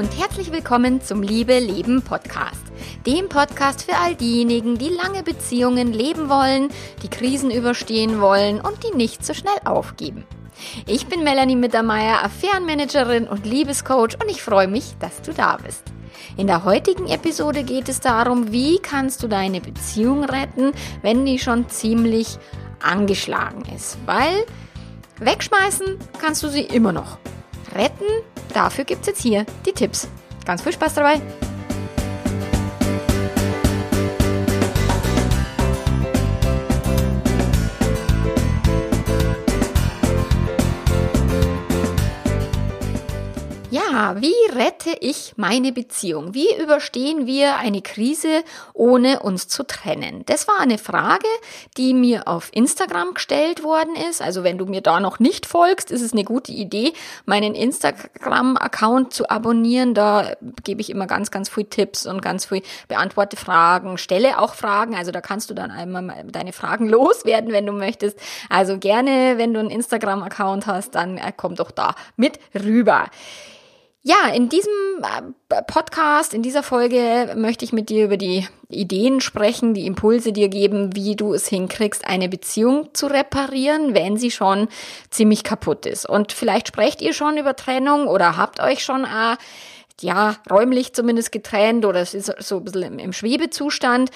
und herzlich willkommen zum Liebe Leben Podcast. Dem Podcast für all diejenigen, die lange Beziehungen leben wollen, die Krisen überstehen wollen und die nicht so schnell aufgeben. Ich bin Melanie Mittermeier, Affärenmanagerin und Liebescoach und ich freue mich, dass du da bist. In der heutigen Episode geht es darum, wie kannst du deine Beziehung retten, wenn die schon ziemlich angeschlagen ist. Weil wegschmeißen kannst du sie immer noch. Retten, dafür gibt es jetzt hier die Tipps. Ganz viel Spaß dabei! Wie rette ich meine Beziehung? Wie überstehen wir eine Krise, ohne uns zu trennen? Das war eine Frage, die mir auf Instagram gestellt worden ist. Also wenn du mir da noch nicht folgst, ist es eine gute Idee, meinen Instagram-Account zu abonnieren. Da gebe ich immer ganz, ganz viel Tipps und ganz viel beantworte Fragen, stelle auch Fragen. Also da kannst du dann einmal deine Fragen loswerden, wenn du möchtest. Also gerne, wenn du einen Instagram-Account hast, dann äh, komm doch da mit rüber. Ja, in diesem äh, Podcast, in dieser Folge möchte ich mit dir über die Ideen sprechen, die Impulse dir geben, wie du es hinkriegst, eine Beziehung zu reparieren, wenn sie schon ziemlich kaputt ist. Und vielleicht sprecht ihr schon über Trennung oder habt euch schon äh, ja, räumlich zumindest getrennt oder es ist so ein bisschen im, im Schwebezustand.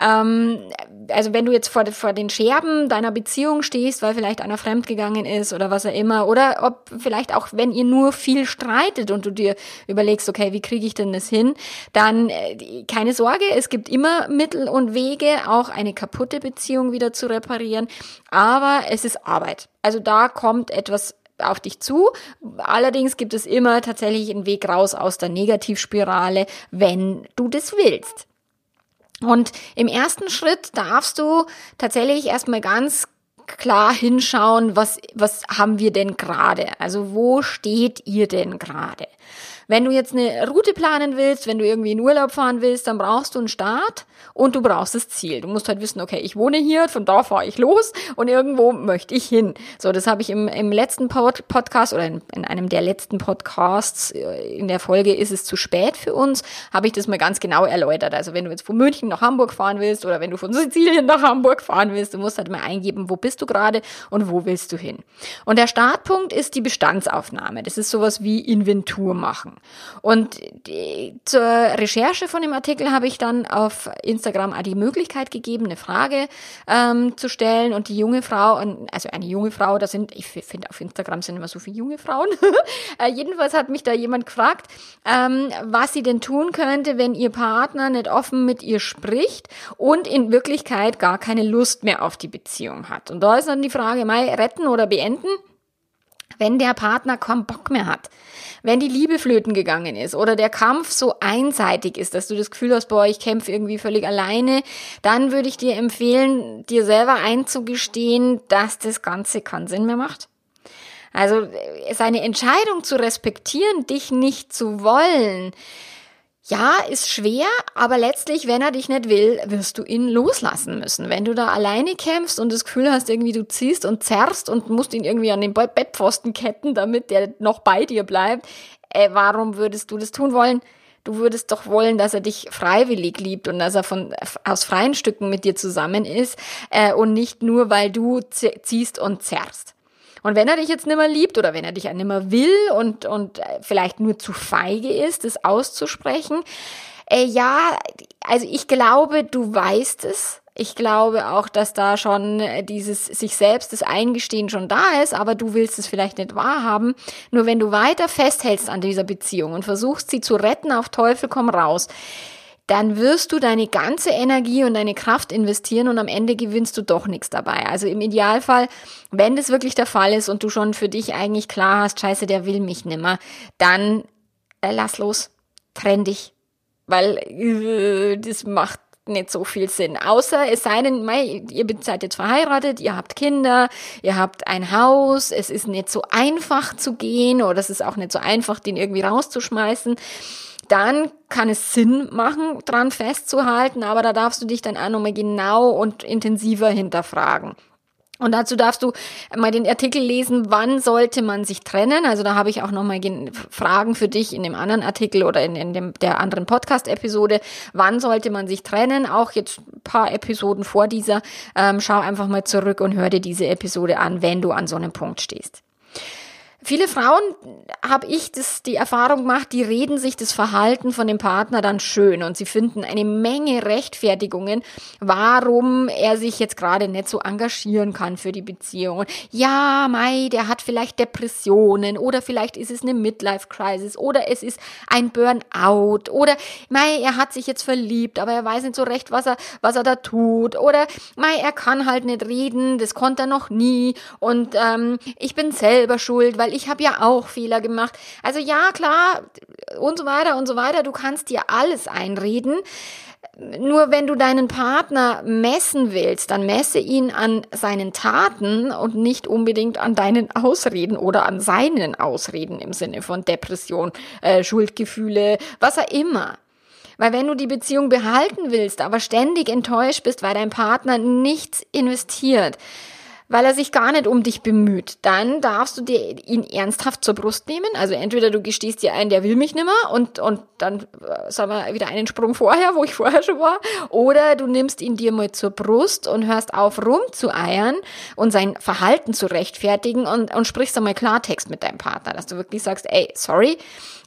Ähm, also wenn du jetzt vor, vor den Scherben deiner Beziehung stehst, weil vielleicht einer fremdgegangen ist oder was auch immer, oder ob vielleicht auch, wenn ihr nur viel streitet und du dir überlegst, okay, wie kriege ich denn das hin, dann äh, keine Sorge, es gibt immer Mittel und Wege, auch eine kaputte Beziehung wieder zu reparieren, aber es ist Arbeit. Also da kommt etwas auf dich zu. Allerdings gibt es immer tatsächlich einen Weg raus aus der Negativspirale, wenn du das willst. Und im ersten Schritt darfst du tatsächlich erstmal ganz klar hinschauen, was, was haben wir denn gerade? Also wo steht ihr denn gerade? Wenn du jetzt eine Route planen willst, wenn du irgendwie in Urlaub fahren willst, dann brauchst du einen Start und du brauchst das Ziel. Du musst halt wissen, okay, ich wohne hier, von da fahre ich los und irgendwo möchte ich hin. So, das habe ich im, im letzten Pod Podcast oder in, in einem der letzten Podcasts äh, in der Folge ist es zu spät für uns, habe ich das mal ganz genau erläutert. Also wenn du jetzt von München nach Hamburg fahren willst oder wenn du von Sizilien nach Hamburg fahren willst, du musst halt mal eingeben, wo bist du gerade und wo willst du hin. Und der Startpunkt ist die Bestandsaufnahme. Das ist sowas wie Inventur machen. Und die, zur Recherche von dem Artikel habe ich dann auf Instagram die Möglichkeit gegeben, eine Frage ähm, zu stellen. Und die junge Frau, also eine junge Frau, da sind, ich finde auf Instagram sind immer so viele junge Frauen. äh, jedenfalls hat mich da jemand gefragt, ähm, was sie denn tun könnte, wenn ihr Partner nicht offen mit ihr spricht und in Wirklichkeit gar keine Lust mehr auf die Beziehung hat. Und da ist dann die Frage, mal retten oder beenden? Wenn der Partner kaum Bock mehr hat, wenn die Liebe flöten gegangen ist oder der Kampf so einseitig ist, dass du das Gefühl hast, boah, ich kämpfe irgendwie völlig alleine, dann würde ich dir empfehlen, dir selber einzugestehen, dass das Ganze keinen Sinn mehr macht. Also seine Entscheidung zu respektieren, dich nicht zu wollen, ja, ist schwer, aber letztlich, wenn er dich nicht will, wirst du ihn loslassen müssen. Wenn du da alleine kämpfst und das Gefühl hast, irgendwie du ziehst und zerrst und musst ihn irgendwie an den Bettpfosten ketten, damit der noch bei dir bleibt, äh, warum würdest du das tun wollen? Du würdest doch wollen, dass er dich freiwillig liebt und dass er von aus freien Stücken mit dir zusammen ist äh, und nicht nur, weil du ziehst und zerrst. Und wenn er dich jetzt nimmer liebt oder wenn er dich nimmer will und, und äh, vielleicht nur zu feige ist, das auszusprechen, äh, ja, also ich glaube, du weißt es. Ich glaube auch, dass da schon äh, dieses sich selbst das Eingestehen schon da ist, aber du willst es vielleicht nicht wahrhaben. Nur wenn du weiter festhältst an dieser Beziehung und versuchst sie zu retten auf Teufel komm raus, dann wirst du deine ganze Energie und deine Kraft investieren und am Ende gewinnst du doch nichts dabei. Also im Idealfall, wenn das wirklich der Fall ist und du schon für dich eigentlich klar hast, scheiße, der will mich nimmer, dann äh, lass los, trenn dich, weil äh, das macht nicht so viel Sinn. Außer es sei denn, mei, ihr seid jetzt verheiratet, ihr habt Kinder, ihr habt ein Haus, es ist nicht so einfach zu gehen oder es ist auch nicht so einfach, den irgendwie rauszuschmeißen dann kann es Sinn machen, dran festzuhalten, aber da darfst du dich dann auch nochmal genau und intensiver hinterfragen. Und dazu darfst du mal den Artikel lesen, wann sollte man sich trennen. Also da habe ich auch nochmal Fragen für dich in dem anderen Artikel oder in, in dem, der anderen Podcast-Episode. Wann sollte man sich trennen? Auch jetzt ein paar Episoden vor dieser. Ähm, schau einfach mal zurück und hör dir diese Episode an, wenn du an so einem Punkt stehst. Viele Frauen habe ich das, die Erfahrung gemacht, die reden sich das Verhalten von dem Partner dann schön und sie finden eine Menge Rechtfertigungen, warum er sich jetzt gerade nicht so engagieren kann für die Beziehung. ja, Mai, der hat vielleicht Depressionen oder vielleicht ist es eine Midlife Crisis oder es ist ein Burnout oder Mai, er hat sich jetzt verliebt, aber er weiß nicht so recht, was er, was er da tut oder Mai, er kann halt nicht reden, das konnte er noch nie und ähm, ich bin selber schuld, weil weil ich habe ja auch Fehler gemacht. Also ja, klar, und so weiter und so weiter. Du kannst dir alles einreden. Nur wenn du deinen Partner messen willst, dann messe ihn an seinen Taten und nicht unbedingt an deinen Ausreden oder an seinen Ausreden im Sinne von Depression, äh, Schuldgefühle, was auch immer. Weil wenn du die Beziehung behalten willst, aber ständig enttäuscht bist, weil dein Partner nichts investiert, weil er sich gar nicht um dich bemüht, dann darfst du dir ihn ernsthaft zur Brust nehmen. Also entweder du gestehst dir ein, der will mich nimmer und, und dann, äh, sagen wir, wieder einen Sprung vorher, wo ich vorher schon war, oder du nimmst ihn dir mal zur Brust und hörst auf rumzueiern und sein Verhalten zu rechtfertigen und, und sprichst einmal Klartext mit deinem Partner, dass du wirklich sagst, ey, sorry,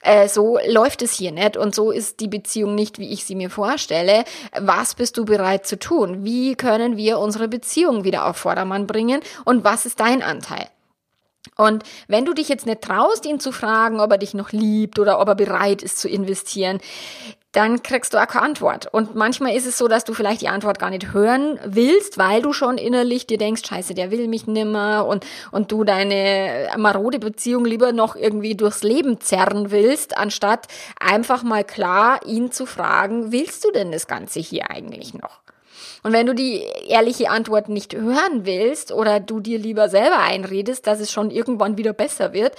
äh, so läuft es hier nicht und so ist die Beziehung nicht, wie ich sie mir vorstelle. Was bist du bereit zu tun? Wie können wir unsere Beziehung wieder auf Vordermann bringen und was ist dein Anteil? Und wenn du dich jetzt nicht traust, ihn zu fragen, ob er dich noch liebt oder ob er bereit ist zu investieren, dann kriegst du auch keine Antwort. Und manchmal ist es so, dass du vielleicht die Antwort gar nicht hören willst, weil du schon innerlich dir denkst, scheiße, der will mich nimmer und, und du deine marode Beziehung lieber noch irgendwie durchs Leben zerren willst, anstatt einfach mal klar ihn zu fragen, willst du denn das Ganze hier eigentlich noch? Und wenn du die ehrliche Antwort nicht hören willst oder du dir lieber selber einredest, dass es schon irgendwann wieder besser wird,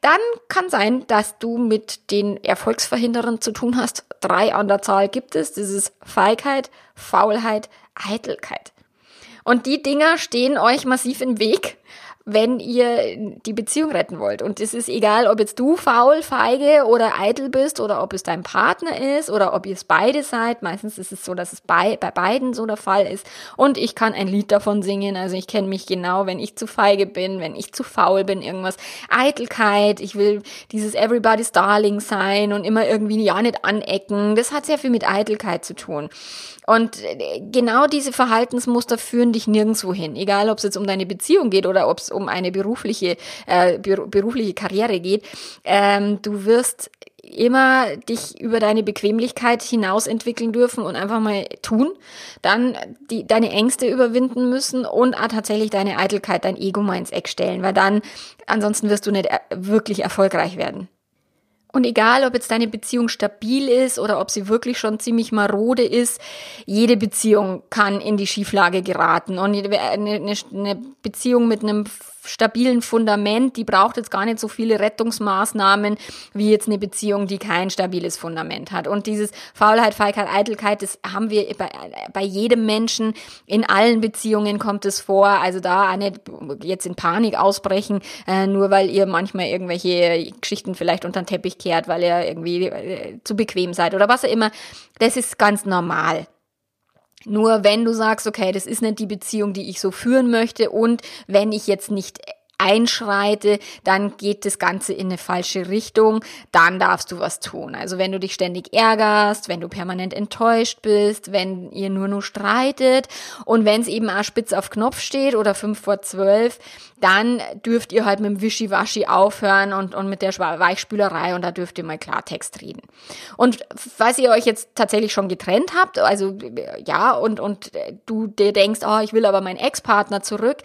dann kann sein, dass du mit den Erfolgsverhinderern zu tun hast. Drei an der Zahl gibt es. Das ist Feigheit, Faulheit, Eitelkeit. Und die Dinger stehen euch massiv im Weg wenn ihr die Beziehung retten wollt. Und es ist egal, ob jetzt du faul, feige oder eitel bist oder ob es dein Partner ist oder ob ihr es beide seid. Meistens ist es so, dass es bei, bei beiden so der Fall ist. Und ich kann ein Lied davon singen. Also ich kenne mich genau, wenn ich zu feige bin, wenn ich zu faul bin, irgendwas. Eitelkeit, ich will dieses Everybody's Darling sein und immer irgendwie ja nicht anecken. Das hat sehr viel mit Eitelkeit zu tun. Und äh, genau diese Verhaltensmuster führen dich nirgendwo hin. Egal, ob es jetzt um deine Beziehung geht oder ob es um eine berufliche, äh, berufliche Karriere geht. Ähm, du wirst immer dich über deine Bequemlichkeit hinaus entwickeln dürfen und einfach mal tun, dann die, deine Ängste überwinden müssen und auch tatsächlich deine Eitelkeit, dein Ego mal ins Eck stellen, weil dann ansonsten wirst du nicht äh, wirklich erfolgreich werden. Und egal, ob jetzt deine Beziehung stabil ist oder ob sie wirklich schon ziemlich marode ist, jede Beziehung kann in die Schieflage geraten. Und eine, Beziehung mit einem stabilen Fundament, die braucht jetzt gar nicht so viele Rettungsmaßnahmen wie jetzt eine Beziehung, die kein stabiles Fundament hat. Und dieses Faulheit, Feigheit, Eitelkeit, das haben wir bei, bei jedem Menschen. In allen Beziehungen kommt es vor. Also da nicht jetzt in Panik ausbrechen, äh, nur weil ihr manchmal irgendwelche Geschichten vielleicht unter den Teppich kehrt, weil ihr irgendwie äh, zu bequem seid oder was auch immer. Das ist ganz normal. Nur wenn du sagst, okay, das ist nicht die Beziehung, die ich so führen möchte und wenn ich jetzt nicht einschreite, dann geht das Ganze in eine falsche Richtung, dann darfst du was tun. Also wenn du dich ständig ärgerst, wenn du permanent enttäuscht bist, wenn ihr nur nur streitet und wenn es eben auch spitz auf Knopf steht oder fünf vor zwölf, dann dürft ihr halt mit dem Wischiwaschi aufhören und, und mit der Weichspülerei und da dürft ihr mal Klartext reden. Und falls ihr euch jetzt tatsächlich schon getrennt habt, also ja, und, und du dir denkst, oh, ich will aber meinen Ex-Partner zurück,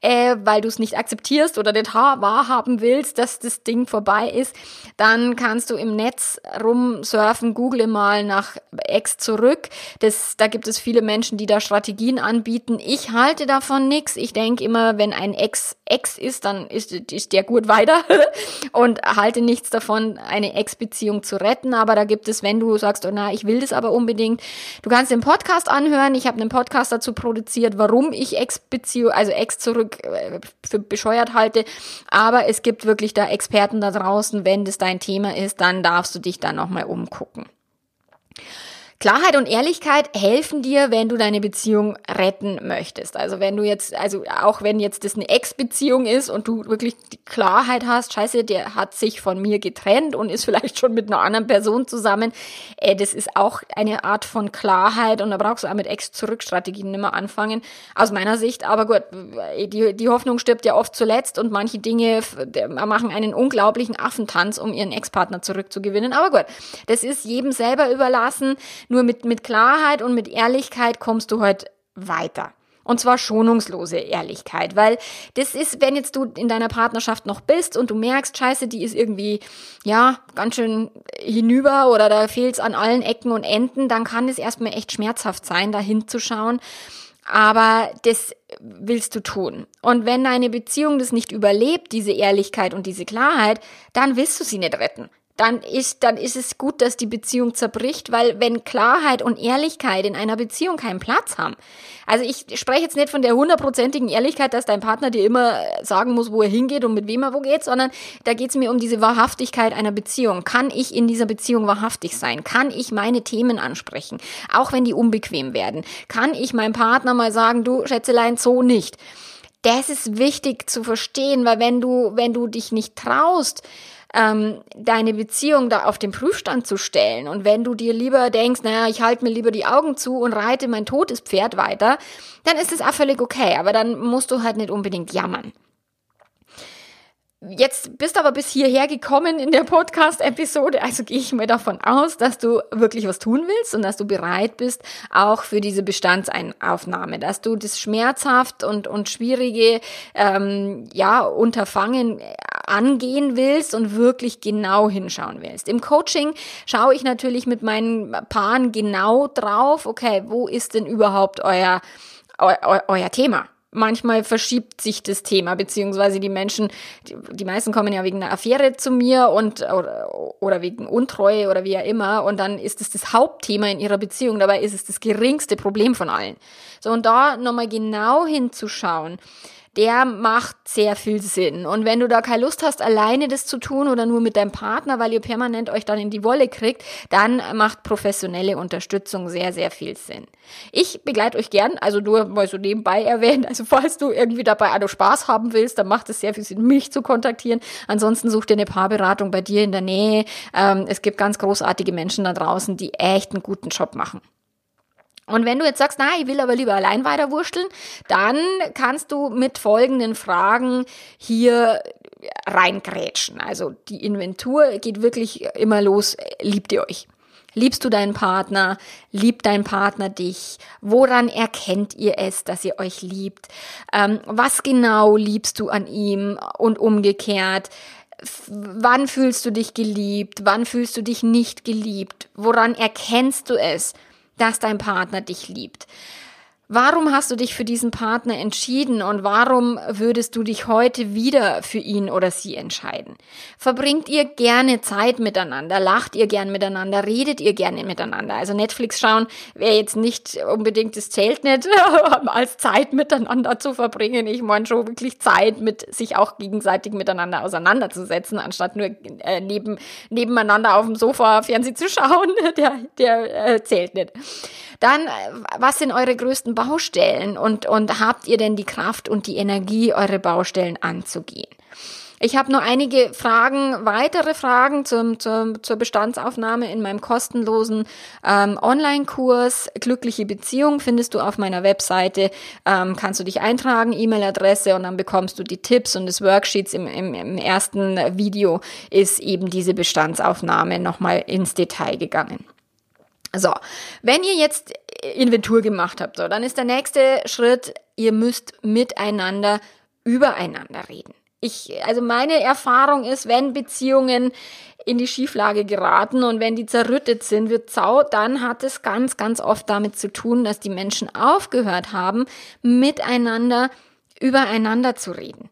äh, weil du es nicht akzeptierst oder nicht wahrhaben willst, dass das Ding vorbei ist, dann kannst du im Netz rumsurfen, google mal nach Ex zurück. Das, da gibt es viele Menschen, die da Strategien anbieten. Ich halte davon nichts. Ich denke immer, wenn ein Ex Ex ist, dann ist, ist der gut weiter und halte nichts davon, eine Ex-Beziehung zu retten. Aber da gibt es, wenn du sagst, oh na, ich will das aber unbedingt, du kannst den Podcast anhören. Ich habe einen Podcast dazu produziert, warum ich Ex-Beziehung, also Ex zurück äh, für bescheuert halte. Aber es gibt wirklich da Experten da draußen. Wenn das dein Thema ist, dann darfst du dich da nochmal umgucken. Klarheit und Ehrlichkeit helfen dir, wenn du deine Beziehung retten möchtest. Also wenn du jetzt, also auch wenn jetzt das eine Ex-Beziehung ist und du wirklich die Klarheit hast, scheiße, der hat sich von mir getrennt und ist vielleicht schon mit einer anderen Person zusammen, äh, das ist auch eine Art von Klarheit und da brauchst du auch mit Ex-Zurück-Strategien nicht mehr anfangen, aus meiner Sicht. Aber gut, die, die Hoffnung stirbt ja oft zuletzt und manche Dinge machen einen unglaublichen Affentanz, um ihren Ex-Partner zurückzugewinnen. Aber gut, das ist jedem selber überlassen. Nur mit, mit Klarheit und mit Ehrlichkeit kommst du heute weiter. Und zwar schonungslose Ehrlichkeit, weil das ist, wenn jetzt du in deiner Partnerschaft noch bist und du merkst, scheiße, die ist irgendwie, ja, ganz schön hinüber oder da fehlt's an allen Ecken und Enden, dann kann es erstmal echt schmerzhaft sein, da hinzuschauen. Aber das willst du tun. Und wenn deine Beziehung das nicht überlebt, diese Ehrlichkeit und diese Klarheit, dann willst du sie nicht retten dann ist, dann ist es gut, dass die Beziehung zerbricht, weil wenn Klarheit und Ehrlichkeit in einer Beziehung keinen Platz haben. Also ich spreche jetzt nicht von der hundertprozentigen Ehrlichkeit, dass dein Partner dir immer sagen muss, wo er hingeht und mit wem er wo geht, sondern da geht es mir um diese Wahrhaftigkeit einer Beziehung. Kann ich in dieser Beziehung wahrhaftig sein? Kann ich meine Themen ansprechen? Auch wenn die unbequem werden? Kann ich meinem Partner mal sagen, du Schätzelein, so nicht? Das ist wichtig zu verstehen, weil wenn du, wenn du dich nicht traust, ähm, deine Beziehung da auf den Prüfstand zu stellen. Und wenn du dir lieber denkst, naja, ich halte mir lieber die Augen zu und reite mein totes Pferd weiter, dann ist es auch völlig okay. Aber dann musst du halt nicht unbedingt jammern. Jetzt bist aber bis hierher gekommen in der Podcast-Episode, also gehe ich mir davon aus, dass du wirklich was tun willst und dass du bereit bist, auch für diese Bestandsaufnahme, dass du das schmerzhaft und, und schwierige ähm, ja, Unterfangen angehen willst und wirklich genau hinschauen willst. Im Coaching schaue ich natürlich mit meinen Paaren genau drauf, okay, wo ist denn überhaupt euer, eu, euer Thema? manchmal verschiebt sich das Thema, beziehungsweise die Menschen, die, die meisten kommen ja wegen einer Affäre zu mir und oder, oder wegen Untreue oder wie auch immer und dann ist es das Hauptthema in ihrer Beziehung, dabei ist es das geringste Problem von allen. So und da nochmal genau hinzuschauen der macht sehr viel Sinn. Und wenn du da keine Lust hast, alleine das zu tun oder nur mit deinem Partner, weil ihr permanent euch dann in die Wolle kriegt, dann macht professionelle Unterstützung sehr, sehr viel Sinn. Ich begleite euch gern, also nur mal so nebenbei erwähnt, also falls du irgendwie dabei auch Spaß haben willst, dann macht es sehr viel Sinn, mich zu kontaktieren. Ansonsten such dir eine Paarberatung bei dir in der Nähe. Ähm, es gibt ganz großartige Menschen da draußen, die echt einen guten Job machen. Und wenn du jetzt sagst, na, ich will aber lieber allein weiterwurschteln, dann kannst du mit folgenden Fragen hier reingrätschen. Also die Inventur geht wirklich immer los. Liebt ihr euch? Liebst du deinen Partner? Liebt dein Partner dich? Woran erkennt ihr es, dass ihr euch liebt? Ähm, was genau liebst du an ihm und umgekehrt? Wann fühlst du dich geliebt? Wann fühlst du dich nicht geliebt? Woran erkennst du es? Dass dein Partner dich liebt. Warum hast du dich für diesen Partner entschieden und warum würdest du dich heute wieder für ihn oder sie entscheiden? Verbringt ihr gerne Zeit miteinander? Lacht ihr gern miteinander? Redet ihr gerne miteinander? Also Netflix schauen wäre jetzt nicht unbedingt, das zählt nicht, als Zeit miteinander zu verbringen. Ich meine schon wirklich Zeit mit sich auch gegenseitig miteinander auseinanderzusetzen, anstatt nur äh, neben, nebeneinander auf dem Sofa Fernsehen zu schauen. Der, der äh, zählt nicht. Dann, äh, was sind eure größten Baustellen und, und habt ihr denn die Kraft und die Energie, eure Baustellen anzugehen? Ich habe nur einige Fragen, weitere Fragen zum, zum, zur Bestandsaufnahme in meinem kostenlosen ähm, Online-Kurs. Glückliche Beziehung findest du auf meiner Webseite. Ähm, kannst du dich eintragen, E-Mail-Adresse und dann bekommst du die Tipps und das Worksheets. Im, im, Im ersten Video ist eben diese Bestandsaufnahme nochmal ins Detail gegangen. So, wenn ihr jetzt Inventur gemacht habt, so, dann ist der nächste Schritt, ihr müsst miteinander übereinander reden. Ich, also meine Erfahrung ist, wenn Beziehungen in die Schieflage geraten und wenn die zerrüttet sind, wird zau, dann hat es ganz, ganz oft damit zu tun, dass die Menschen aufgehört haben, miteinander übereinander zu reden.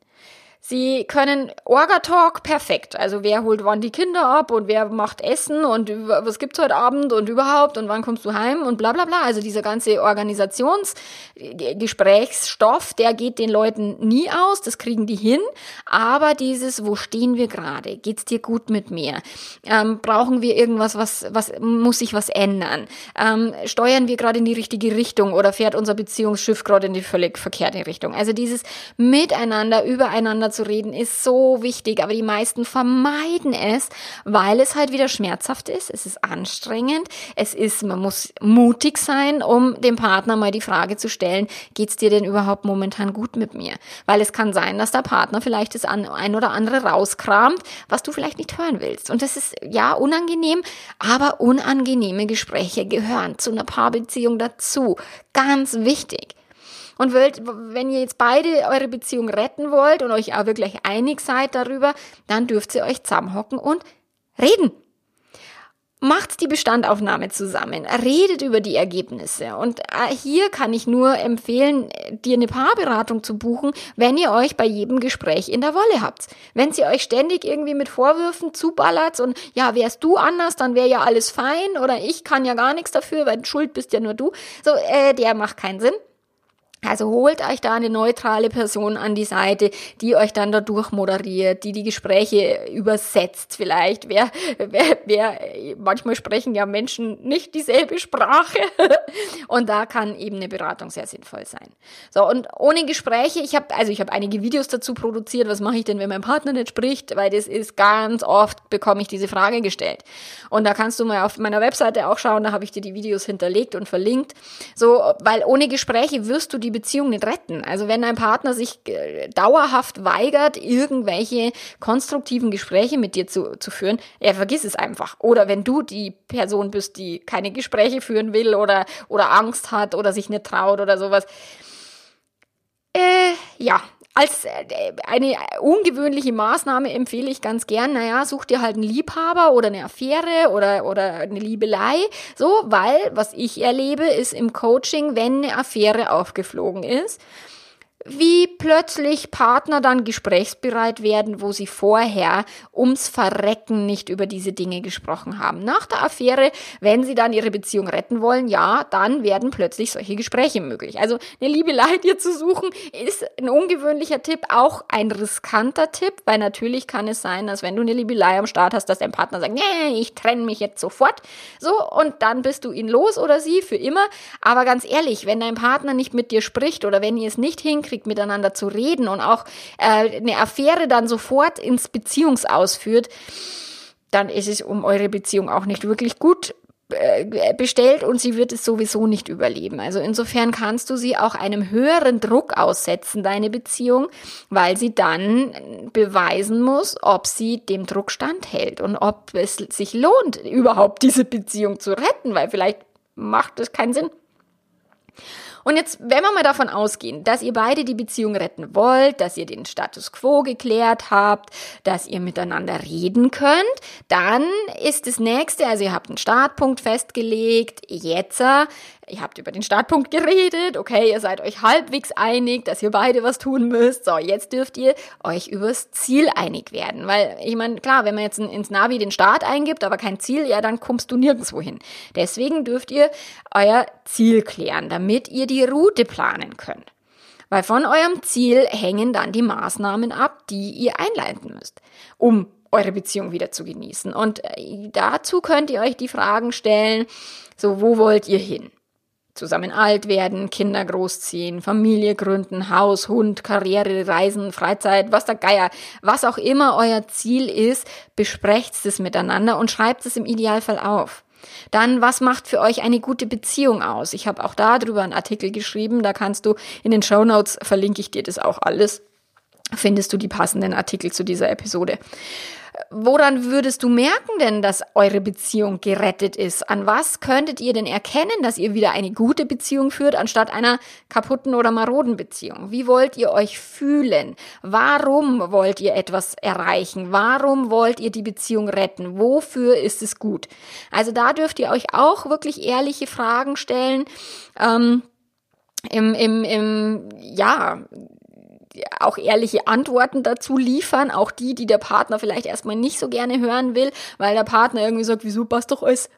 Sie können Orga-Talk perfekt. Also wer holt wann die Kinder ab und wer macht Essen und was gibt's heute Abend und überhaupt und wann kommst du heim und bla bla bla. Also dieser ganze Organisationsgesprächsstoff, der geht den Leuten nie aus, das kriegen die hin. Aber dieses, wo stehen wir gerade? Geht's dir gut mit mir? Ähm, brauchen wir irgendwas, was, was muss sich was ändern? Ähm, steuern wir gerade in die richtige Richtung oder fährt unser Beziehungsschiff gerade in die völlig verkehrte Richtung? Also dieses Miteinander, übereinander zu reden, ist so wichtig, aber die meisten vermeiden es, weil es halt wieder schmerzhaft ist, es ist anstrengend, es ist, man muss mutig sein, um dem Partner mal die Frage zu stellen, geht's dir denn überhaupt momentan gut mit mir? Weil es kann sein, dass der Partner vielleicht das ein oder andere rauskramt, was du vielleicht nicht hören willst. Und das ist ja unangenehm, aber unangenehme Gespräche gehören zu einer Paarbeziehung dazu. Ganz wichtig und wollt, wenn ihr jetzt beide eure Beziehung retten wollt und euch auch wirklich einig seid darüber, dann dürft ihr euch zusammenhocken und reden. Macht die Bestandaufnahme zusammen, redet über die Ergebnisse. Und äh, hier kann ich nur empfehlen, dir eine Paarberatung zu buchen, wenn ihr euch bei jedem Gespräch in der Wolle habt. Wenn sie euch ständig irgendwie mit Vorwürfen zuballert und ja, wärst du anders, dann wäre ja alles fein oder ich kann ja gar nichts dafür, weil schuld bist ja nur du. So, äh, der macht keinen Sinn. Also holt euch da eine neutrale Person an die Seite, die euch dann da durchmoderiert, die die Gespräche übersetzt vielleicht. Wer, wer, wer, manchmal sprechen ja Menschen nicht dieselbe Sprache. Und da kann eben eine Beratung sehr sinnvoll sein. So, und ohne Gespräche, ich habe, also ich habe einige Videos dazu produziert, was mache ich denn, wenn mein Partner nicht spricht, weil das ist ganz oft, bekomme ich diese Frage gestellt. Und da kannst du mal auf meiner Webseite auch schauen, da habe ich dir die Videos hinterlegt und verlinkt. So, weil ohne Gespräche wirst du die Beziehung nicht retten. Also wenn dein Partner sich äh, dauerhaft weigert, irgendwelche konstruktiven Gespräche mit dir zu, zu führen, er vergiss es einfach. Oder wenn du die Person bist, die keine Gespräche führen will oder, oder Angst hat oder sich nicht traut oder sowas. Äh, ja, als äh, eine ungewöhnliche Maßnahme empfehle ich ganz gern, naja, such dir halt einen Liebhaber oder eine Affäre oder, oder eine Liebelei. So, weil, was ich erlebe, ist im Coaching, wenn eine Affäre aufgeflogen ist, wie plötzlich Partner dann gesprächsbereit werden, wo sie vorher ums Verrecken nicht über diese Dinge gesprochen haben. Nach der Affäre, wenn sie dann ihre Beziehung retten wollen, ja, dann werden plötzlich solche Gespräche möglich. Also eine Liebelei dir zu suchen, ist ein ungewöhnlicher Tipp, auch ein riskanter Tipp, weil natürlich kann es sein, dass wenn du eine Liebelei am Start hast, dass dein Partner sagt, nee, ich trenne mich jetzt sofort. So, und dann bist du ihn los oder sie für immer. Aber ganz ehrlich, wenn dein Partner nicht mit dir spricht oder wenn ihr es nicht hinkriegt, hinkriegt, miteinander zu reden und auch äh, eine Affäre dann sofort ins Beziehungsausführt, dann ist es um eure Beziehung auch nicht wirklich gut äh, bestellt und sie wird es sowieso nicht überleben. Also insofern kannst du sie auch einem höheren Druck aussetzen, deine Beziehung, weil sie dann beweisen muss, ob sie dem Druck standhält und ob es sich lohnt, überhaupt diese Beziehung zu retten, weil vielleicht macht es keinen Sinn. Und jetzt, wenn wir mal davon ausgehen, dass ihr beide die Beziehung retten wollt, dass ihr den Status quo geklärt habt, dass ihr miteinander reden könnt, dann ist das nächste, also ihr habt einen Startpunkt festgelegt, jetzt ihr habt über den Startpunkt geredet, okay, ihr seid euch halbwegs einig, dass ihr beide was tun müsst. So, jetzt dürft ihr euch übers Ziel einig werden. Weil, ich meine, klar, wenn man jetzt ins Navi den Start eingibt, aber kein Ziel, ja, dann kommst du nirgendwo hin. Deswegen dürft ihr euer Ziel klären, damit ihr die Route planen könnt. Weil von eurem Ziel hängen dann die Maßnahmen ab, die ihr einleiten müsst, um eure Beziehung wieder zu genießen. Und äh, dazu könnt ihr euch die Fragen stellen, so, wo wollt ihr hin? Zusammen alt werden, Kinder großziehen, Familie gründen, Haus, Hund, Karriere, Reisen, Freizeit, was der Geier, was auch immer euer Ziel ist, besprecht es miteinander und schreibt es im Idealfall auf. Dann, was macht für euch eine gute Beziehung aus? Ich habe auch darüber einen Artikel geschrieben, da kannst du in den Show Notes verlinke ich dir das auch alles. Findest du die passenden Artikel zu dieser Episode. Woran würdest du merken denn, dass eure Beziehung gerettet ist? An was könntet ihr denn erkennen, dass ihr wieder eine gute Beziehung führt, anstatt einer kaputten oder maroden Beziehung? Wie wollt ihr euch fühlen? Warum wollt ihr etwas erreichen? Warum wollt ihr die Beziehung retten? Wofür ist es gut? Also da dürft ihr euch auch wirklich ehrliche Fragen stellen. Ähm, im, im, im, ja, auch ehrliche Antworten dazu liefern, auch die, die der Partner vielleicht erstmal nicht so gerne hören will, weil der Partner irgendwie sagt, wieso passt doch alles,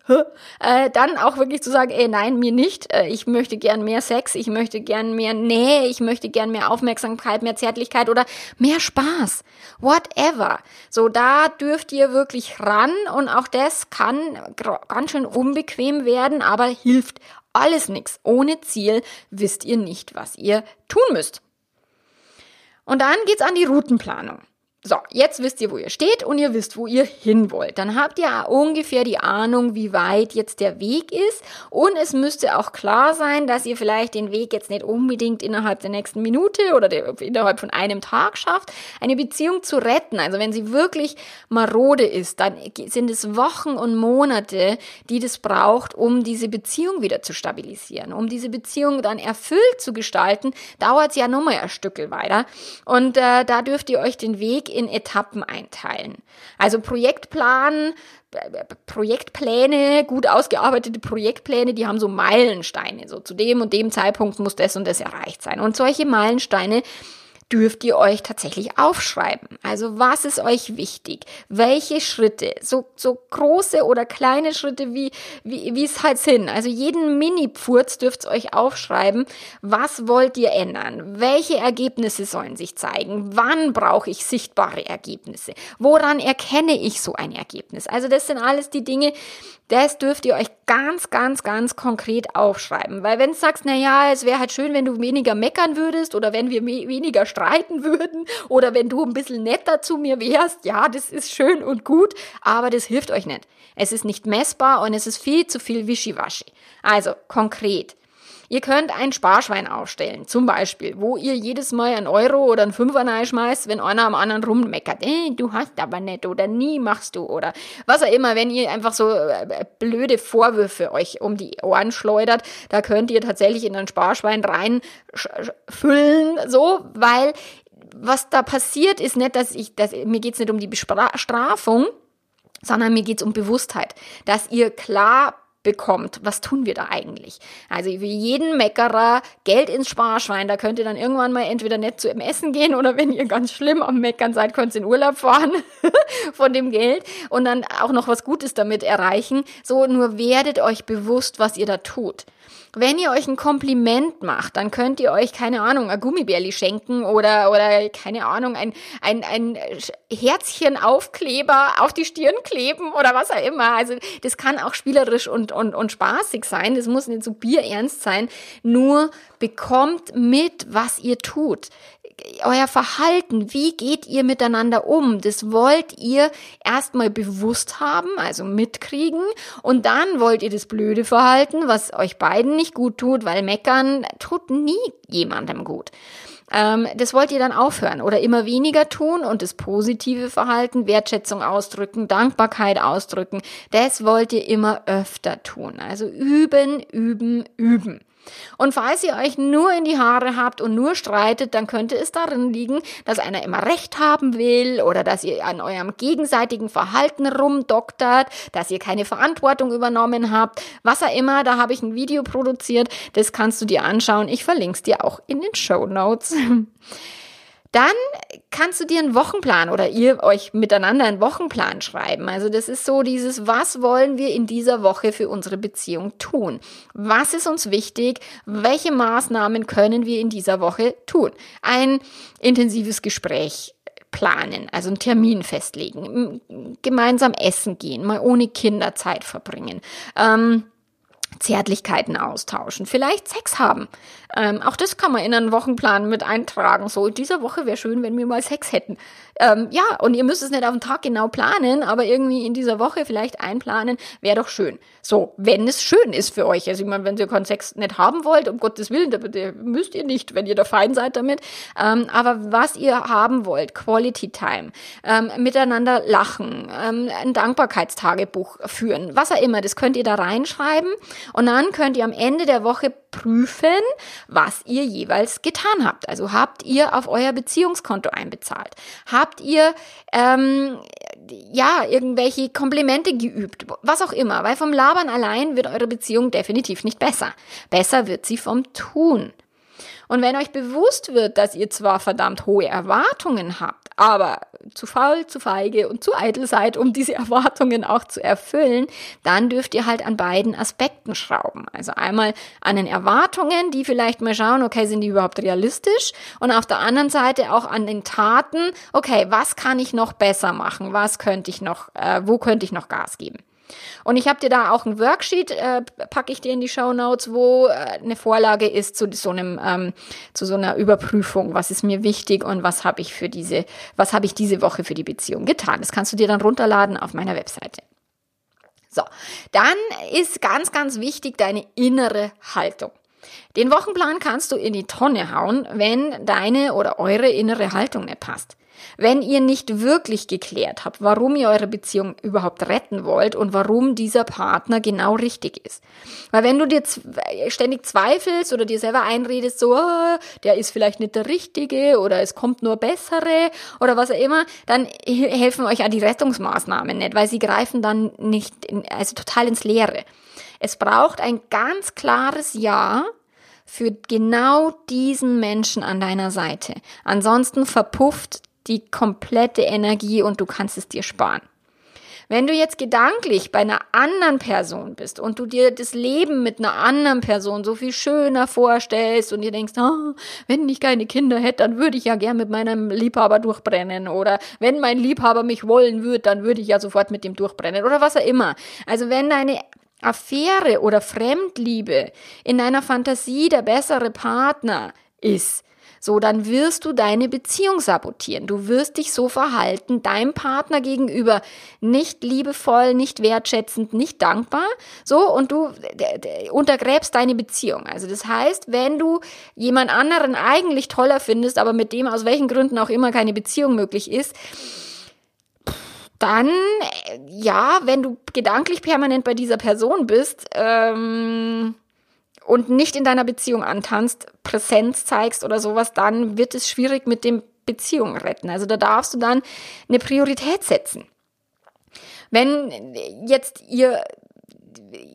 äh, dann auch wirklich zu sagen, ey, nein, mir nicht, äh, ich möchte gern mehr Sex, ich möchte gern mehr Nähe, ich möchte gern mehr Aufmerksamkeit, mehr Zärtlichkeit oder mehr Spaß, whatever. So, da dürft ihr wirklich ran und auch das kann ganz schön unbequem werden, aber hilft alles nichts. Ohne Ziel wisst ihr nicht, was ihr tun müsst. Und dann geht's an die Routenplanung. So, jetzt wisst ihr, wo ihr steht und ihr wisst, wo ihr hin wollt. Dann habt ihr ungefähr die Ahnung, wie weit jetzt der Weg ist. Und es müsste auch klar sein, dass ihr vielleicht den Weg jetzt nicht unbedingt innerhalb der nächsten Minute oder der, innerhalb von einem Tag schafft, eine Beziehung zu retten. Also wenn sie wirklich marode ist, dann sind es Wochen und Monate, die das braucht, um diese Beziehung wieder zu stabilisieren. Um diese Beziehung dann erfüllt zu gestalten, dauert es ja nochmal ein Stückel weiter. Und äh, da dürft ihr euch den Weg in Etappen einteilen. Also Projektplan, Projektpläne, gut ausgearbeitete Projektpläne, die haben so Meilensteine. So zu dem und dem Zeitpunkt muss das und das erreicht sein. Und solche Meilensteine dürft ihr euch tatsächlich aufschreiben. Also was ist euch wichtig? Welche Schritte, so, so große oder kleine Schritte, wie, wie, wie es halt sind. Also jeden Mini-Pfurz dürft ihr euch aufschreiben. Was wollt ihr ändern? Welche Ergebnisse sollen sich zeigen? Wann brauche ich sichtbare Ergebnisse? Woran erkenne ich so ein Ergebnis? Also das sind alles die Dinge, das dürft ihr euch ganz, ganz, ganz konkret aufschreiben. Weil wenn du sagst, na ja, es wäre halt schön, wenn du weniger meckern würdest oder wenn wir weniger streiten würden oder wenn du ein bisschen netter zu mir wärst, ja, das ist schön und gut, aber das hilft euch nicht. Es ist nicht messbar und es ist viel zu viel Wischiwaschi. Also konkret. Ihr könnt ein Sparschwein aufstellen, zum Beispiel, wo ihr jedes Mal einen Euro oder einen Fünfer schmeißt, wenn einer am anderen rummeckert. Äh, du hast aber nicht oder nie machst du oder was auch immer, wenn ihr einfach so äh, blöde Vorwürfe euch um die Ohren schleudert, da könnt ihr tatsächlich in ein Sparschwein reinfüllen, so, weil was da passiert ist nicht, dass ich, dass, mir geht's nicht um die Bestrafung, sondern mir geht's um Bewusstheit, dass ihr klar bekommt. Was tun wir da eigentlich? Also wie jeden Meckerer Geld ins Sparschwein, da könnt ihr dann irgendwann mal entweder nicht zu Essen gehen oder wenn ihr ganz schlimm am Meckern seid, könnt ihr in Urlaub fahren von dem Geld und dann auch noch was Gutes damit erreichen. So, nur werdet euch bewusst, was ihr da tut. Wenn ihr euch ein Kompliment macht, dann könnt ihr euch, keine Ahnung, ein Gummibärli schenken oder, oder keine Ahnung, ein, ein, ein Herzchenaufkleber auf die Stirn kleben oder was auch immer. Also das kann auch spielerisch und, und, und spaßig sein. Das muss nicht so bierernst sein. Nur bekommt mit, was ihr tut euer Verhalten, wie geht ihr miteinander um? Das wollt ihr erstmal bewusst haben, also mitkriegen und dann wollt ihr das blöde Verhalten, was euch beiden nicht gut tut, weil meckern tut nie jemandem gut. Ähm, das wollt ihr dann aufhören oder immer weniger tun und das positive Verhalten, Wertschätzung ausdrücken, Dankbarkeit ausdrücken, das wollt ihr immer öfter tun. Also üben, üben, üben. Und falls ihr euch nur in die Haare habt und nur streitet, dann könnte es darin liegen, dass einer immer Recht haben will oder dass ihr an eurem gegenseitigen Verhalten rumdoktert, dass ihr keine Verantwortung übernommen habt, was auch immer. Da habe ich ein Video produziert, das kannst du dir anschauen. Ich verlinke es dir auch in den Show Notes. Dann kannst du dir einen Wochenplan oder ihr euch miteinander einen Wochenplan schreiben. Also das ist so dieses, was wollen wir in dieser Woche für unsere Beziehung tun? Was ist uns wichtig? Welche Maßnahmen können wir in dieser Woche tun? Ein intensives Gespräch planen, also einen Termin festlegen, gemeinsam essen gehen, mal ohne Kinder Zeit verbringen. Ähm, Zärtlichkeiten austauschen, vielleicht Sex haben. Ähm, auch das kann man in einen Wochenplan mit eintragen. So, in dieser Woche wäre schön, wenn wir mal Sex hätten. Ähm, ja, und ihr müsst es nicht auf den Tag genau planen, aber irgendwie in dieser Woche vielleicht einplanen, wäre doch schön. So, wenn es schön ist für euch. Also ich meine, wenn ihr keinen Sex nicht haben wollt, um Gottes Willen, da müsst ihr nicht, wenn ihr da fein seid damit. Ähm, aber was ihr haben wollt, Quality Time, ähm, miteinander lachen, ähm, ein Dankbarkeitstagebuch führen, was auch immer, das könnt ihr da reinschreiben und dann könnt ihr am Ende der Woche prüfen, was ihr jeweils getan habt. Also habt ihr auf euer Beziehungskonto einbezahlt? Habt ihr ähm, ja irgendwelche Komplimente geübt? Was auch immer, weil vom Labern allein wird eure Beziehung definitiv nicht besser. Besser wird sie vom Tun. Und wenn euch bewusst wird, dass ihr zwar verdammt hohe Erwartungen habt, aber zu faul, zu feige und zu eitel seid, um diese Erwartungen auch zu erfüllen, dann dürft ihr halt an beiden Aspekten schrauben. Also einmal an den Erwartungen, die vielleicht mal schauen, okay, sind die überhaupt realistisch? Und auf der anderen Seite auch an den Taten, okay, was kann ich noch besser machen? Was könnte ich noch, äh, wo könnte ich noch Gas geben? Und ich habe dir da auch ein Worksheet, äh, packe ich dir in die Show Notes, wo äh, eine Vorlage ist zu so einem, ähm, zu so einer Überprüfung, was ist mir wichtig und was habe ich für diese, was habe ich diese Woche für die Beziehung getan. Das kannst du dir dann runterladen auf meiner Webseite. So, dann ist ganz, ganz wichtig deine innere Haltung. Den Wochenplan kannst du in die Tonne hauen, wenn deine oder eure innere Haltung nicht passt. Wenn ihr nicht wirklich geklärt habt, warum ihr eure Beziehung überhaupt retten wollt und warum dieser Partner genau richtig ist. Weil wenn du dir ständig zweifelst oder dir selber einredest, so, oh, der ist vielleicht nicht der Richtige oder es kommt nur bessere oder was auch immer, dann helfen euch auch die Rettungsmaßnahmen nicht, weil sie greifen dann nicht, in, also total ins Leere. Es braucht ein ganz klares Ja für genau diesen Menschen an deiner Seite. Ansonsten verpufft die komplette Energie und du kannst es dir sparen. Wenn du jetzt gedanklich bei einer anderen Person bist und du dir das Leben mit einer anderen Person so viel schöner vorstellst und dir denkst, oh, wenn ich keine Kinder hätte, dann würde ich ja gern mit meinem Liebhaber durchbrennen oder wenn mein Liebhaber mich wollen würde, dann würde ich ja sofort mit dem durchbrennen oder was auch immer. Also wenn deine Affäre oder Fremdliebe in deiner Fantasie der bessere Partner ist, so, dann wirst du deine Beziehung sabotieren. Du wirst dich so verhalten, deinem Partner gegenüber nicht liebevoll, nicht wertschätzend, nicht dankbar. So, und du untergräbst deine Beziehung. Also das heißt, wenn du jemand anderen eigentlich toller findest, aber mit dem aus welchen Gründen auch immer keine Beziehung möglich ist, dann, ja, wenn du gedanklich permanent bei dieser Person bist, ähm, und nicht in deiner Beziehung antanzt, Präsenz zeigst oder sowas, dann wird es schwierig mit dem Beziehung retten. Also da darfst du dann eine Priorität setzen. Wenn jetzt ihr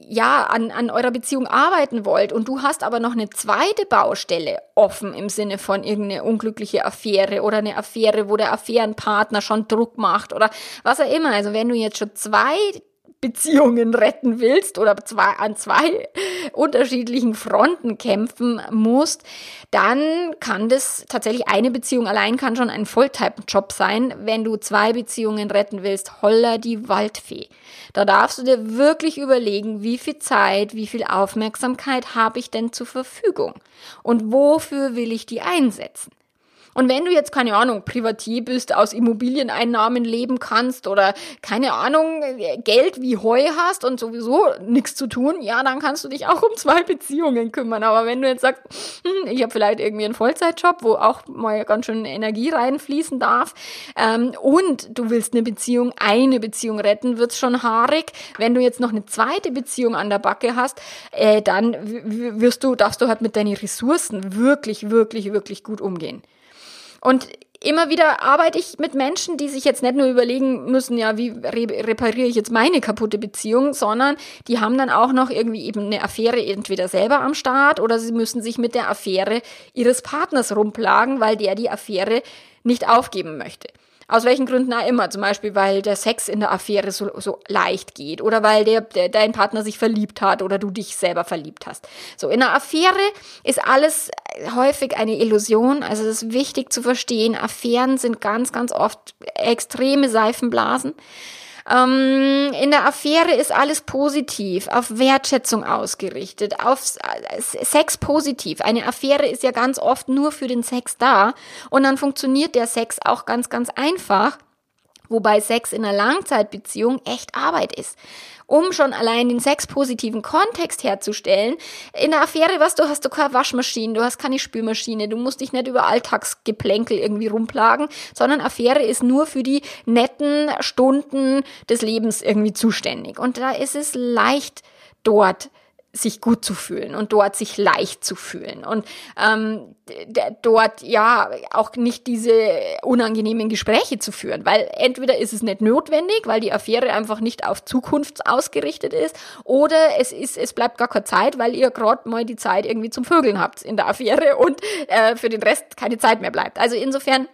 ja an, an eurer Beziehung arbeiten wollt und du hast aber noch eine zweite Baustelle offen im Sinne von irgendeine unglückliche Affäre oder eine Affäre, wo der Affärenpartner schon Druck macht oder was auch immer. Also wenn du jetzt schon zwei Beziehungen retten willst oder zwei, an zwei unterschiedlichen Fronten kämpfen musst, dann kann das tatsächlich eine Beziehung allein kann schon ein Volltime-Job sein. Wenn du zwei Beziehungen retten willst, holla die Waldfee. Da darfst du dir wirklich überlegen, wie viel Zeit, wie viel Aufmerksamkeit habe ich denn zur Verfügung und wofür will ich die einsetzen. Und wenn du jetzt, keine Ahnung, Privatier bist, aus Immobilieneinnahmen leben kannst oder, keine Ahnung, Geld wie Heu hast und sowieso nichts zu tun, ja, dann kannst du dich auch um zwei Beziehungen kümmern. Aber wenn du jetzt sagst, hm, ich habe vielleicht irgendwie einen Vollzeitjob, wo auch mal ganz schön Energie reinfließen darf ähm, und du willst eine Beziehung, eine Beziehung retten, wird's schon haarig. Wenn du jetzt noch eine zweite Beziehung an der Backe hast, äh, dann wirst du, darfst du halt mit deinen Ressourcen wirklich, wirklich, wirklich gut umgehen. Und immer wieder arbeite ich mit Menschen, die sich jetzt nicht nur überlegen müssen, ja, wie re repariere ich jetzt meine kaputte Beziehung, sondern die haben dann auch noch irgendwie eben eine Affäre entweder selber am Start oder sie müssen sich mit der Affäre ihres Partners rumplagen, weil der die Affäre nicht aufgeben möchte. Aus welchen Gründen auch immer. Zum Beispiel, weil der Sex in der Affäre so, so leicht geht oder weil der, der, dein Partner sich verliebt hat oder du dich selber verliebt hast. So, in einer Affäre ist alles häufig eine Illusion. Also es ist wichtig zu verstehen, Affären sind ganz, ganz oft extreme Seifenblasen. Ähm, in der Affäre ist alles positiv, auf Wertschätzung ausgerichtet, auf Sex positiv. Eine Affäre ist ja ganz oft nur für den Sex da und dann funktioniert der Sex auch ganz, ganz einfach wobei Sex in einer Langzeitbeziehung echt Arbeit ist um schon allein den sexpositiven Kontext herzustellen. In der Affäre, was du hast, du keine Waschmaschine, du hast keine Spülmaschine, du musst dich nicht über Alltagsgeplänkel irgendwie rumplagen, sondern Affäre ist nur für die netten Stunden des Lebens irgendwie zuständig. Und da ist es leicht, dort sich gut zu fühlen und dort sich leicht zu fühlen und ähm, dort ja auch nicht diese unangenehmen Gespräche zu führen, weil entweder ist es nicht notwendig, weil die Affäre einfach nicht auf Zukunft ausgerichtet ist, oder es ist es bleibt gar keine Zeit, weil ihr gerade mal die Zeit irgendwie zum Vögeln habt in der Affäre und äh, für den Rest keine Zeit mehr bleibt. Also insofern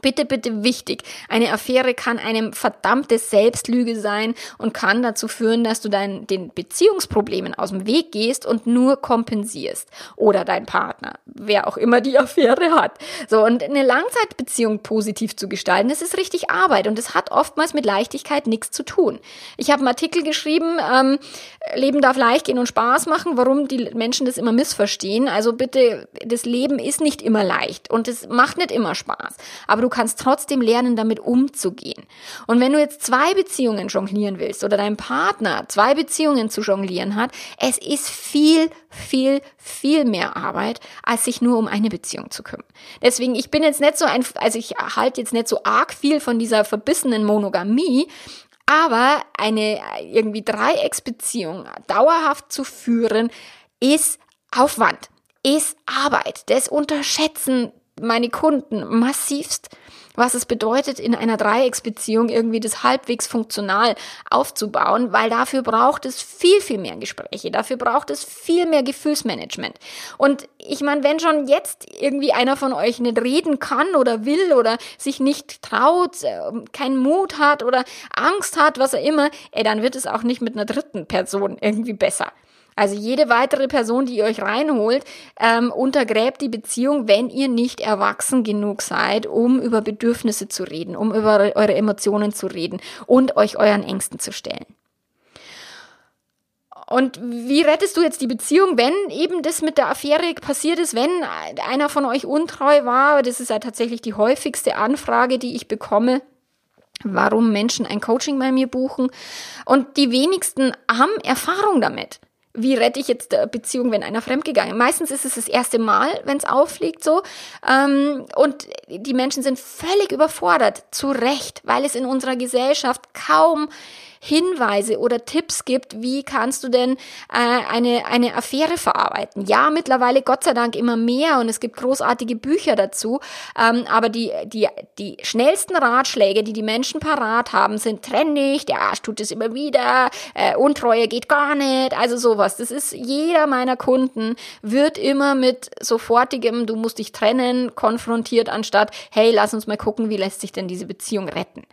Bitte, bitte wichtig. Eine Affäre kann einem verdammte Selbstlüge sein und kann dazu führen, dass du dein, den Beziehungsproblemen aus dem Weg gehst und nur kompensierst. Oder dein Partner, wer auch immer die Affäre hat. So, und eine Langzeitbeziehung positiv zu gestalten, das ist richtig Arbeit und das hat oftmals mit Leichtigkeit nichts zu tun. Ich habe einen Artikel geschrieben, ähm, Leben darf leicht gehen und Spaß machen, warum die Menschen das immer missverstehen. Also bitte, das Leben ist nicht immer leicht und es macht nicht immer Spaß. Aber du kannst trotzdem lernen, damit umzugehen. Und wenn du jetzt zwei Beziehungen jonglieren willst oder dein Partner zwei Beziehungen zu jonglieren hat, es ist viel, viel, viel mehr Arbeit, als sich nur um eine Beziehung zu kümmern. Deswegen, ich bin jetzt nicht so ein, also ich halte jetzt nicht so arg viel von dieser verbissenen Monogamie, aber eine irgendwie Dreiecksbeziehung dauerhaft zu führen, ist Aufwand, ist Arbeit. Das unterschätzen meine Kunden massivst, was es bedeutet, in einer Dreiecksbeziehung irgendwie das halbwegs funktional aufzubauen, weil dafür braucht es viel, viel mehr Gespräche, dafür braucht es viel mehr Gefühlsmanagement. Und ich meine, wenn schon jetzt irgendwie einer von euch nicht reden kann oder will oder sich nicht traut, äh, keinen Mut hat oder Angst hat, was er immer, ey, dann wird es auch nicht mit einer dritten Person irgendwie besser. Also jede weitere Person, die ihr euch reinholt, ähm, untergräbt die Beziehung, wenn ihr nicht erwachsen genug seid, um über Bedürfnisse zu reden, um über eure Emotionen zu reden und euch euren Ängsten zu stellen. Und wie rettest du jetzt die Beziehung, wenn eben das mit der Affäre passiert ist, wenn einer von euch untreu war? Das ist ja tatsächlich die häufigste Anfrage, die ich bekomme warum Menschen ein Coaching bei mir buchen. Und die wenigsten haben Erfahrung damit wie rette ich jetzt eine Beziehung, wenn einer fremdgegangen ist? Meistens ist es das erste Mal, wenn es auffliegt so. Ähm, und die Menschen sind völlig überfordert, zu Recht, weil es in unserer Gesellschaft kaum Hinweise oder Tipps gibt, wie kannst du denn äh, eine, eine Affäre verarbeiten. Ja, mittlerweile Gott sei Dank immer mehr und es gibt großartige Bücher dazu, ähm, aber die, die, die schnellsten Ratschläge, die die Menschen parat haben, sind trenn nicht, der Arsch tut es immer wieder, äh, Untreue geht gar nicht, also sowas. Das ist jeder meiner Kunden wird immer mit sofortigem, du musst dich trennen, konfrontiert, anstatt, hey, lass uns mal gucken, wie lässt sich denn diese Beziehung retten.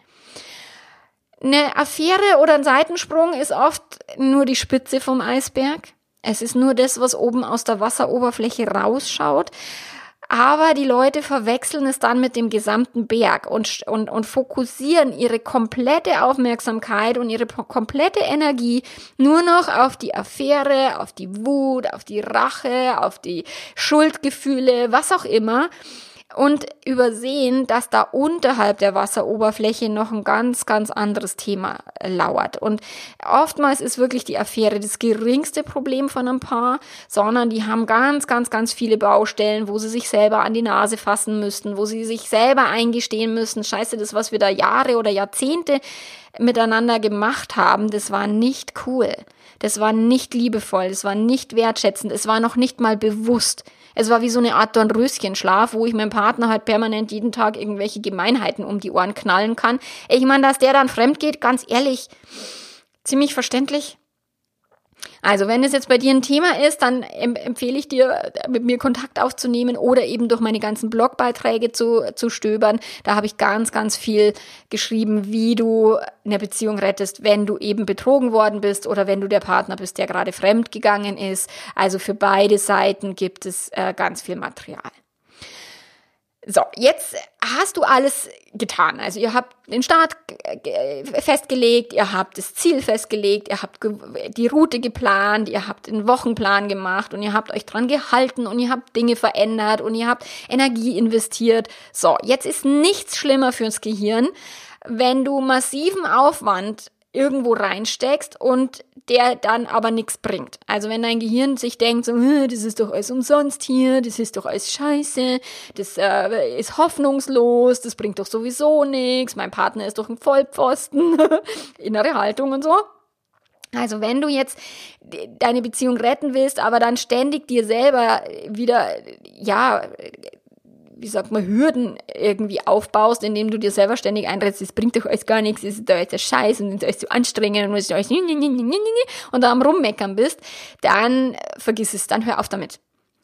Eine Affäre oder ein Seitensprung ist oft nur die Spitze vom Eisberg. Es ist nur das, was oben aus der Wasseroberfläche rausschaut. Aber die Leute verwechseln es dann mit dem gesamten Berg und, und, und fokussieren ihre komplette Aufmerksamkeit und ihre komplette Energie nur noch auf die Affäre, auf die Wut, auf die Rache, auf die Schuldgefühle, was auch immer und übersehen, dass da unterhalb der Wasseroberfläche noch ein ganz, ganz anderes Thema lauert. Und oftmals ist wirklich die Affäre das geringste Problem von einem Paar, sondern die haben ganz, ganz, ganz viele Baustellen, wo sie sich selber an die Nase fassen müssten, wo sie sich selber eingestehen müssen, scheiße, das, was wir da Jahre oder Jahrzehnte miteinander gemacht haben, das war nicht cool. Das war nicht liebevoll, das war nicht wertschätzend, es war noch nicht mal bewusst. Es war wie so eine Art Dornröschenschlaf, wo ich meinem Partner halt permanent jeden Tag irgendwelche Gemeinheiten um die Ohren knallen kann. Ich meine, dass der dann fremd geht, ganz ehrlich, ziemlich verständlich. Also, wenn es jetzt bei dir ein Thema ist, dann empfehle ich dir, mit mir Kontakt aufzunehmen oder eben durch meine ganzen Blogbeiträge zu, zu stöbern. Da habe ich ganz, ganz viel geschrieben, wie du eine Beziehung rettest, wenn du eben betrogen worden bist oder wenn du der Partner bist, der gerade fremd gegangen ist. Also für beide Seiten gibt es äh, ganz viel Material. So, jetzt hast du alles getan. Also ihr habt den Start festgelegt, ihr habt das Ziel festgelegt, ihr habt die Route geplant, ihr habt den Wochenplan gemacht und ihr habt euch dran gehalten und ihr habt Dinge verändert und ihr habt Energie investiert. So, jetzt ist nichts schlimmer fürs Gehirn, wenn du massiven Aufwand irgendwo reinsteckst und der dann aber nichts bringt. Also wenn dein Gehirn sich denkt, so, das ist doch alles umsonst hier, das ist doch alles scheiße, das äh, ist hoffnungslos, das bringt doch sowieso nichts, mein Partner ist doch ein Vollpfosten, innere Haltung und so. Also wenn du jetzt deine Beziehung retten willst, aber dann ständig dir selber wieder, ja, wie sagt man, Hürden irgendwie aufbaust, indem du dir selber ständig einredest, das bringt doch alles gar nichts, das ist alles Scheiß und das ist alles zu anstrengend und ist alles und da am Rummeckern bist, dann vergiss es, dann hör auf damit.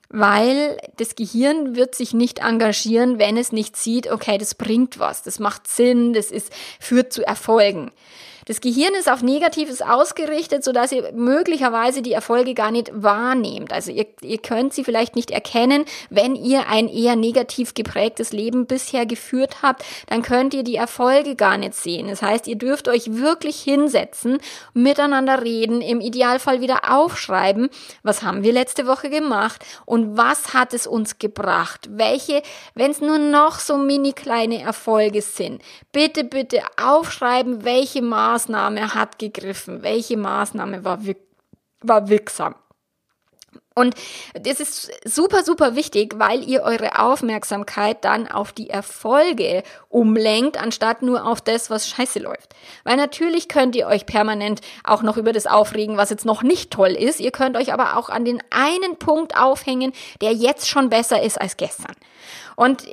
Weil das Gehirn wird sich nicht engagieren, wenn es nicht sieht, okay, das bringt was, das macht Sinn, das ist, führt zu Erfolgen. Das Gehirn ist auf Negatives ausgerichtet, sodass ihr möglicherweise die Erfolge gar nicht wahrnehmt. Also ihr, ihr könnt sie vielleicht nicht erkennen, wenn ihr ein eher negativ geprägtes Leben bisher geführt habt, dann könnt ihr die Erfolge gar nicht sehen. Das heißt, ihr dürft euch wirklich hinsetzen, miteinander reden, im Idealfall wieder aufschreiben, was haben wir letzte Woche gemacht und was hat es uns gebracht? Welche, wenn es nur noch so mini kleine Erfolge sind, bitte, bitte aufschreiben, welche Maßnahmen Maßnahme hat gegriffen, welche Maßnahme war, war wirksam. Und das ist super, super wichtig, weil ihr eure Aufmerksamkeit dann auf die Erfolge umlenkt, anstatt nur auf das, was scheiße läuft. Weil natürlich könnt ihr euch permanent auch noch über das aufregen, was jetzt noch nicht toll ist. Ihr könnt euch aber auch an den einen Punkt aufhängen, der jetzt schon besser ist als gestern. Und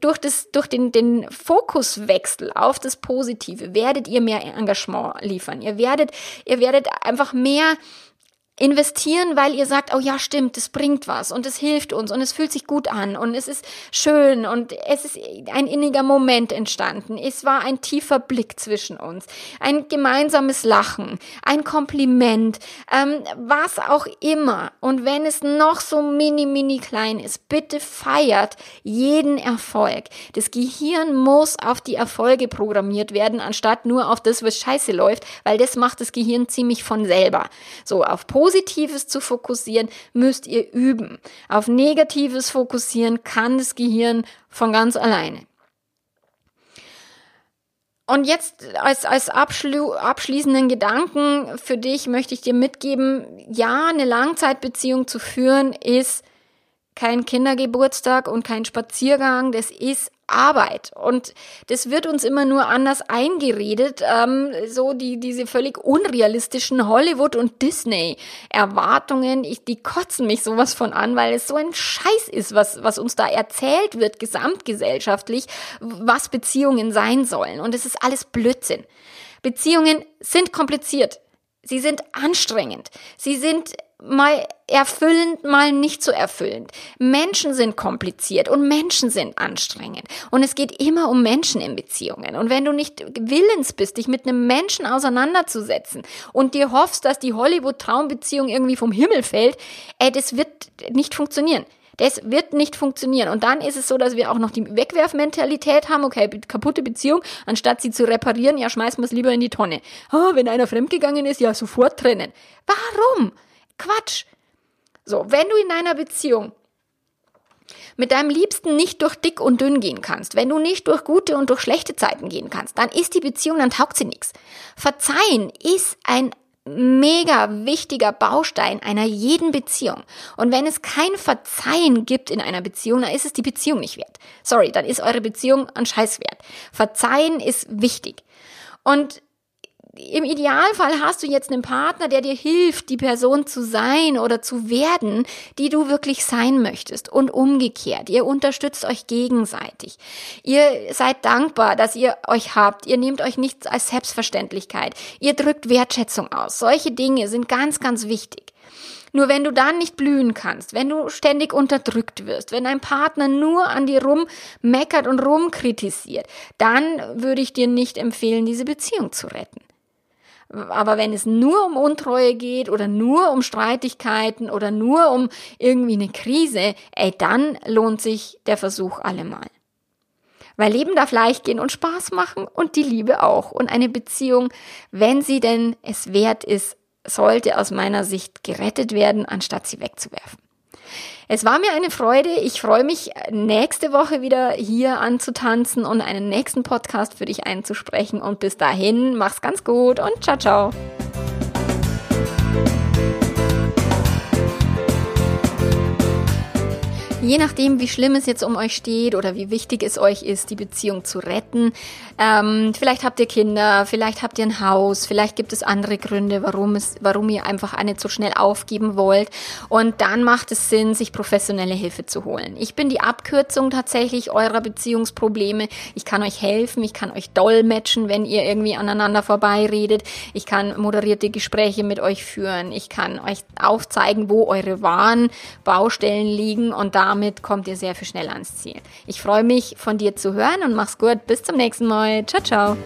durch, das, durch den, den Fokuswechsel auf das Positive werdet ihr mehr Engagement liefern. Ihr werdet, ihr werdet einfach mehr investieren, weil ihr sagt, oh ja, stimmt, das bringt was und es hilft uns und es fühlt sich gut an und es ist schön und es ist ein inniger Moment entstanden. Es war ein tiefer Blick zwischen uns, ein gemeinsames Lachen, ein Kompliment, ähm, was auch immer. Und wenn es noch so mini, mini klein ist, bitte feiert jeden Erfolg. Das Gehirn muss auf die Erfolge programmiert werden, anstatt nur auf das, was scheiße läuft, weil das macht das Gehirn ziemlich von selber. So, auf Positives zu fokussieren, müsst ihr üben. Auf Negatives fokussieren kann das Gehirn von ganz alleine. Und jetzt als, als abschlu abschließenden Gedanken für dich möchte ich dir mitgeben, ja, eine Langzeitbeziehung zu führen ist kein Kindergeburtstag und kein Spaziergang, das ist Arbeit. Und das wird uns immer nur anders eingeredet, ähm, so die, diese völlig unrealistischen Hollywood- und Disney-Erwartungen, die kotzen mich sowas von an, weil es so ein Scheiß ist, was, was uns da erzählt wird, gesamtgesellschaftlich, was Beziehungen sein sollen. Und es ist alles Blödsinn. Beziehungen sind kompliziert. Sie sind anstrengend. Sie sind mal erfüllend, mal nicht so erfüllend. Menschen sind kompliziert und Menschen sind anstrengend. Und es geht immer um Menschen in Beziehungen. Und wenn du nicht willens bist, dich mit einem Menschen auseinanderzusetzen und dir hoffst, dass die Hollywood-Traumbeziehung irgendwie vom Himmel fällt, ey, das wird nicht funktionieren. Das wird nicht funktionieren. Und dann ist es so, dass wir auch noch die Wegwerfmentalität haben. Okay, kaputte Beziehung, anstatt sie zu reparieren, ja, schmeißen wir es lieber in die Tonne. Oh, wenn einer fremdgegangen ist, ja, sofort trennen. Warum? Quatsch. So, wenn du in einer Beziehung mit deinem Liebsten nicht durch dick und dünn gehen kannst, wenn du nicht durch gute und durch schlechte Zeiten gehen kannst, dann ist die Beziehung, dann taugt sie nichts. Verzeihen ist ein mega wichtiger Baustein einer jeden Beziehung. Und wenn es kein Verzeihen gibt in einer Beziehung, dann ist es die Beziehung nicht wert. Sorry, dann ist eure Beziehung ein Scheiß wert. Verzeihen ist wichtig. Und im Idealfall hast du jetzt einen Partner, der dir hilft, die Person zu sein oder zu werden, die du wirklich sein möchtest. Und umgekehrt, ihr unterstützt euch gegenseitig. Ihr seid dankbar, dass ihr euch habt. Ihr nehmt euch nichts als Selbstverständlichkeit. Ihr drückt Wertschätzung aus. Solche Dinge sind ganz, ganz wichtig. Nur wenn du dann nicht blühen kannst, wenn du ständig unterdrückt wirst, wenn dein Partner nur an dir rummeckert und rumkritisiert, dann würde ich dir nicht empfehlen, diese Beziehung zu retten. Aber wenn es nur um Untreue geht oder nur um Streitigkeiten oder nur um irgendwie eine Krise, ey, dann lohnt sich der Versuch allemal. Weil Leben darf leicht gehen und Spaß machen und die Liebe auch. Und eine Beziehung, wenn sie denn es wert ist, sollte aus meiner Sicht gerettet werden, anstatt sie wegzuwerfen. Es war mir eine Freude. Ich freue mich, nächste Woche wieder hier anzutanzen und einen nächsten Podcast für dich einzusprechen. Und bis dahin, mach's ganz gut und ciao, ciao. Je nachdem, wie schlimm es jetzt um euch steht oder wie wichtig es euch ist, die Beziehung zu retten. Ähm, vielleicht habt ihr Kinder, vielleicht habt ihr ein Haus, vielleicht gibt es andere Gründe, warum es, warum ihr einfach eine so schnell aufgeben wollt. Und dann macht es Sinn, sich professionelle Hilfe zu holen. Ich bin die Abkürzung tatsächlich eurer Beziehungsprobleme. Ich kann euch helfen, ich kann euch dolmetschen, wenn ihr irgendwie aneinander vorbeiredet. Ich kann moderierte Gespräche mit euch führen. Ich kann euch aufzeigen, wo eure wahren Baustellen liegen und da damit kommt ihr sehr viel schneller ans Ziel. Ich freue mich, von dir zu hören und mach's gut. Bis zum nächsten Mal. Ciao, ciao.